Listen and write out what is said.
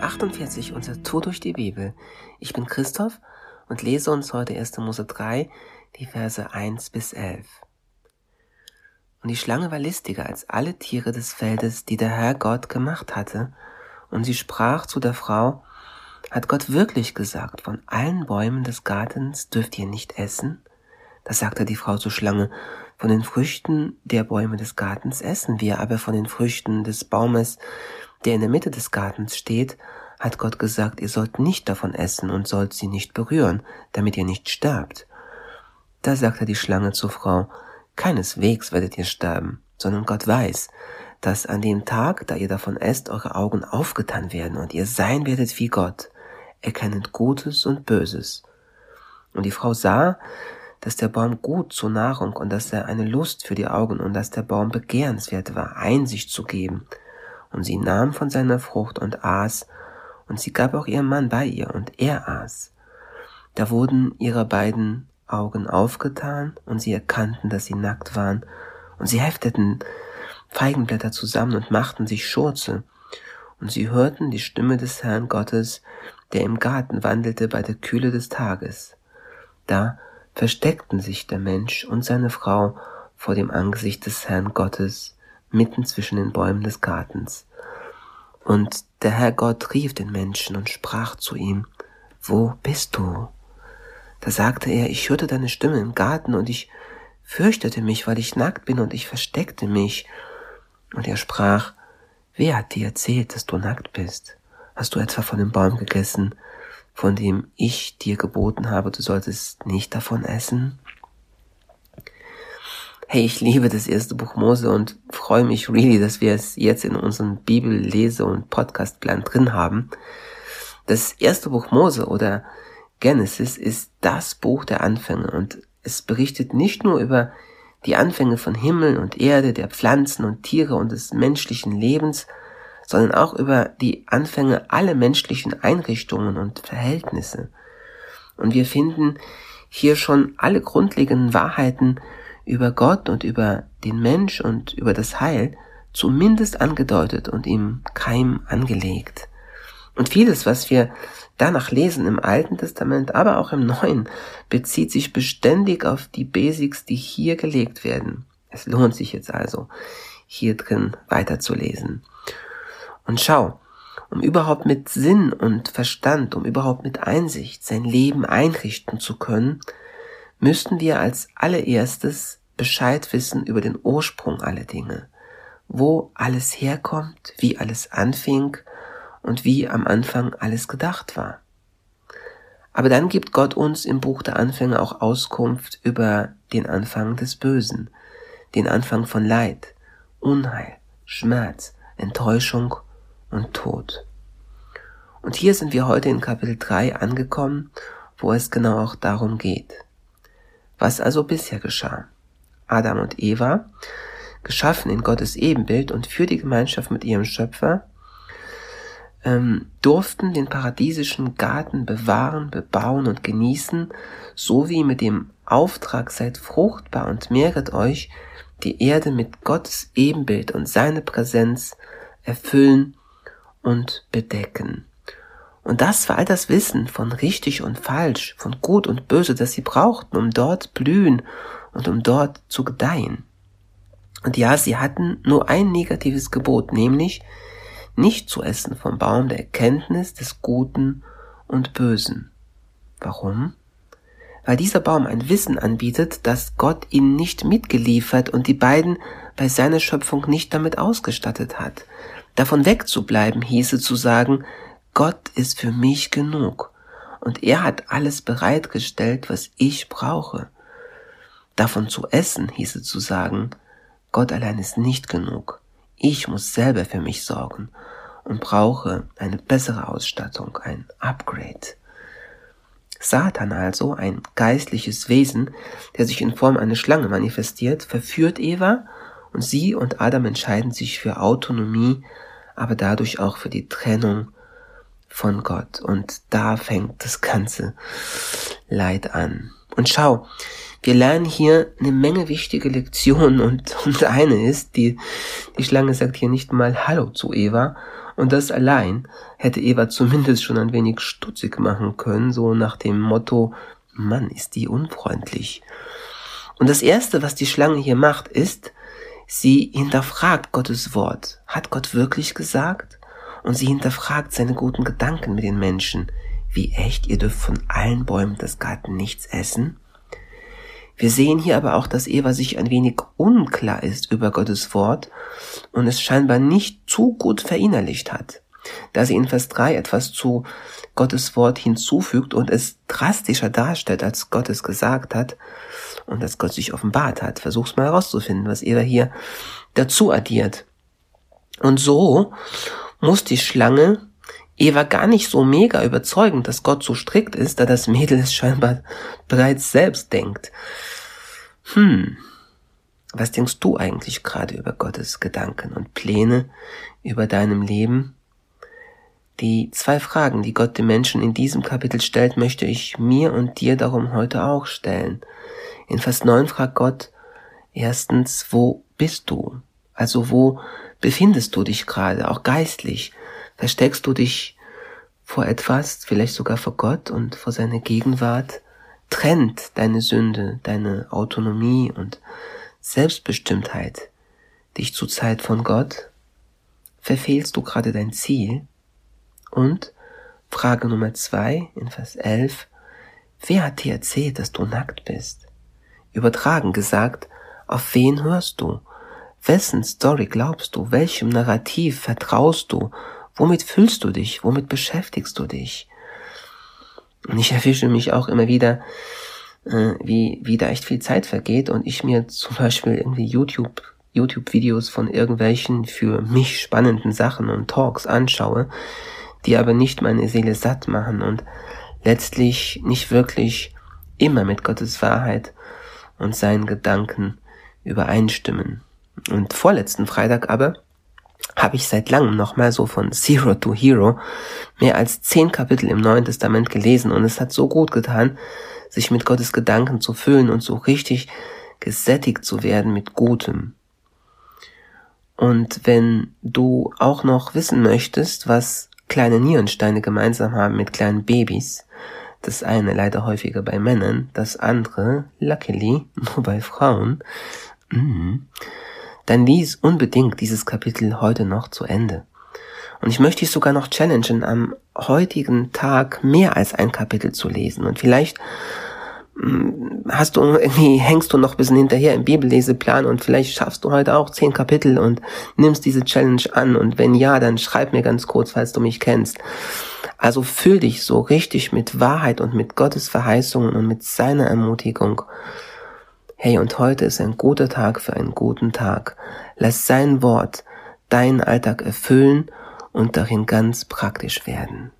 48, unser Tour durch die Bibel. Ich bin Christoph und lese uns heute 1. Mose 3, die Verse 1 bis 11. Und die Schlange war listiger als alle Tiere des Feldes, die der Herr Gott gemacht hatte, und sie sprach zu der Frau, hat Gott wirklich gesagt, von allen Bäumen des Gartens dürft ihr nicht essen? Da sagte die Frau zur Schlange, von den Früchten der Bäume des Gartens essen wir, aber von den Früchten des Baumes, der in der Mitte des Gartens steht, hat Gott gesagt, ihr sollt nicht davon essen und sollt sie nicht berühren, damit ihr nicht sterbt. Da sagte die Schlange zur Frau, keineswegs werdet ihr sterben, sondern Gott weiß, dass an dem Tag, da ihr davon esst, eure Augen aufgetan werden und ihr sein werdet wie Gott, erkennend Gutes und Böses. Und die Frau sah, dass der Baum gut zur Nahrung und dass er eine Lust für die Augen und dass der Baum begehrenswert war, Einsicht zu geben und sie nahm von seiner Frucht und aß, und sie gab auch ihrem Mann bei ihr, und er aß. Da wurden ihre beiden Augen aufgetan, und sie erkannten, dass sie nackt waren, und sie hefteten Feigenblätter zusammen und machten sich Schurze, und sie hörten die Stimme des Herrn Gottes, der im Garten wandelte bei der Kühle des Tages. Da versteckten sich der Mensch und seine Frau vor dem Angesicht des Herrn Gottes, mitten zwischen den Bäumen des Gartens. Und der Herr Gott rief den Menschen und sprach zu ihm, Wo bist du? Da sagte er, ich hörte deine Stimme im Garten und ich fürchtete mich, weil ich nackt bin und ich versteckte mich. Und er sprach, Wer hat dir erzählt, dass du nackt bist? Hast du etwa von dem Baum gegessen, von dem ich dir geboten habe, du solltest nicht davon essen? Hey, ich liebe das erste Buch Mose und freue mich really, dass wir es jetzt in unserem Bibellese- und Podcastplan drin haben. Das erste Buch Mose oder Genesis ist das Buch der Anfänge und es berichtet nicht nur über die Anfänge von Himmel und Erde, der Pflanzen und Tiere und des menschlichen Lebens, sondern auch über die Anfänge aller menschlichen Einrichtungen und Verhältnisse. Und wir finden hier schon alle grundlegenden Wahrheiten über Gott und über den Mensch und über das Heil zumindest angedeutet und im Keim angelegt. Und vieles, was wir danach lesen im Alten Testament, aber auch im Neuen, bezieht sich beständig auf die Basics, die hier gelegt werden. Es lohnt sich jetzt also, hier drin weiterzulesen. Und schau, um überhaupt mit Sinn und Verstand, um überhaupt mit Einsicht sein Leben einrichten zu können, müssten wir als allererstes Bescheid wissen über den Ursprung aller Dinge, wo alles herkommt, wie alles anfing und wie am Anfang alles gedacht war. Aber dann gibt Gott uns im Buch der Anfänge auch Auskunft über den Anfang des Bösen, den Anfang von Leid, Unheil, Schmerz, Enttäuschung und Tod. Und hier sind wir heute in Kapitel 3 angekommen, wo es genau auch darum geht. Was also bisher geschah? Adam und Eva, geschaffen in Gottes Ebenbild und für die Gemeinschaft mit ihrem Schöpfer, ähm, durften den paradiesischen Garten bewahren, bebauen und genießen, so wie mit dem Auftrag seid fruchtbar und mehret euch, die Erde mit Gottes Ebenbild und seine Präsenz erfüllen und bedecken. Und das war all das Wissen von richtig und falsch, von gut und böse, das sie brauchten, um dort blühen und um dort zu gedeihen. Und ja, sie hatten nur ein negatives Gebot, nämlich nicht zu essen vom Baum der Erkenntnis des Guten und Bösen. Warum? Weil dieser Baum ein Wissen anbietet, das Gott ihnen nicht mitgeliefert und die beiden bei seiner Schöpfung nicht damit ausgestattet hat. Davon wegzubleiben hieße zu sagen, Gott ist für mich genug und er hat alles bereitgestellt, was ich brauche. Davon zu essen hieße zu sagen, Gott allein ist nicht genug. Ich muss selber für mich sorgen und brauche eine bessere Ausstattung, ein Upgrade. Satan also, ein geistliches Wesen, der sich in Form einer Schlange manifestiert, verführt Eva und sie und Adam entscheiden sich für Autonomie, aber dadurch auch für die Trennung von Gott. Und da fängt das ganze Leid an. Und schau, wir lernen hier eine Menge wichtige Lektionen und, und eine ist, die, die Schlange sagt hier nicht mal Hallo zu Eva und das allein hätte Eva zumindest schon ein wenig stutzig machen können, so nach dem Motto, Mann, ist die unfreundlich. Und das erste, was die Schlange hier macht, ist, sie hinterfragt Gottes Wort. Hat Gott wirklich gesagt? Und sie hinterfragt seine guten Gedanken mit den Menschen. Wie echt, ihr dürft von allen Bäumen des Garten nichts essen? Wir sehen hier aber auch, dass Eva sich ein wenig unklar ist über Gottes Wort und es scheinbar nicht zu gut verinnerlicht hat, da sie in Vers 3 etwas zu Gottes Wort hinzufügt und es drastischer darstellt, als Gott es gesagt hat und als Gott sich offenbart hat. Versuch's mal herauszufinden, was Eva hier dazu addiert. Und so muss die Schlange Eva gar nicht so mega überzeugen, dass Gott so strikt ist, da das Mädel es scheinbar bereits selbst denkt. Hm, was denkst du eigentlich gerade über Gottes Gedanken und Pläne über deinem Leben? Die zwei Fragen, die Gott den Menschen in diesem Kapitel stellt, möchte ich mir und dir darum heute auch stellen. In Vers 9 fragt Gott erstens, wo bist du? Also wo befindest du dich gerade, auch geistlich? Versteckst du dich vor etwas, vielleicht sogar vor Gott und vor seiner Gegenwart? Trennt deine Sünde, deine Autonomie und Selbstbestimmtheit dich zur Zeit von Gott? Verfehlst du gerade dein Ziel? Und Frage Nummer zwei in Vers 11. Wer hat dir erzählt, dass du nackt bist? Übertragen gesagt, auf wen hörst du? Wessen Story glaubst du? Welchem Narrativ vertraust du? Womit fühlst du dich? Womit beschäftigst du dich? Und ich erwische mich auch immer wieder, äh, wie, wie da echt viel Zeit vergeht und ich mir zum Beispiel irgendwie YouTube, YouTube-Videos von irgendwelchen für mich spannenden Sachen und Talks anschaue, die aber nicht meine Seele satt machen und letztlich nicht wirklich immer mit Gottes Wahrheit und seinen Gedanken übereinstimmen. Und vorletzten Freitag aber habe ich seit langem nochmal so von Zero to Hero mehr als zehn Kapitel im Neuen Testament gelesen und es hat so gut getan, sich mit Gottes Gedanken zu füllen und so richtig gesättigt zu werden mit Gutem. Und wenn du auch noch wissen möchtest, was kleine Nierensteine gemeinsam haben mit kleinen Babys, das eine leider häufiger bei Männern, das andere, luckily, nur bei Frauen, mm, dann lies unbedingt dieses Kapitel heute noch zu Ende. Und ich möchte dich sogar noch challengen, am heutigen Tag mehr als ein Kapitel zu lesen. Und vielleicht hast du irgendwie, hängst du noch ein bisschen hinterher im Bibelleseplan und vielleicht schaffst du heute auch zehn Kapitel und nimmst diese Challenge an. Und wenn ja, dann schreib mir ganz kurz, falls du mich kennst. Also füll dich so richtig mit Wahrheit und mit Gottes Verheißungen und mit seiner Ermutigung Hey, und heute ist ein guter Tag für einen guten Tag. Lass sein Wort deinen Alltag erfüllen und darin ganz praktisch werden.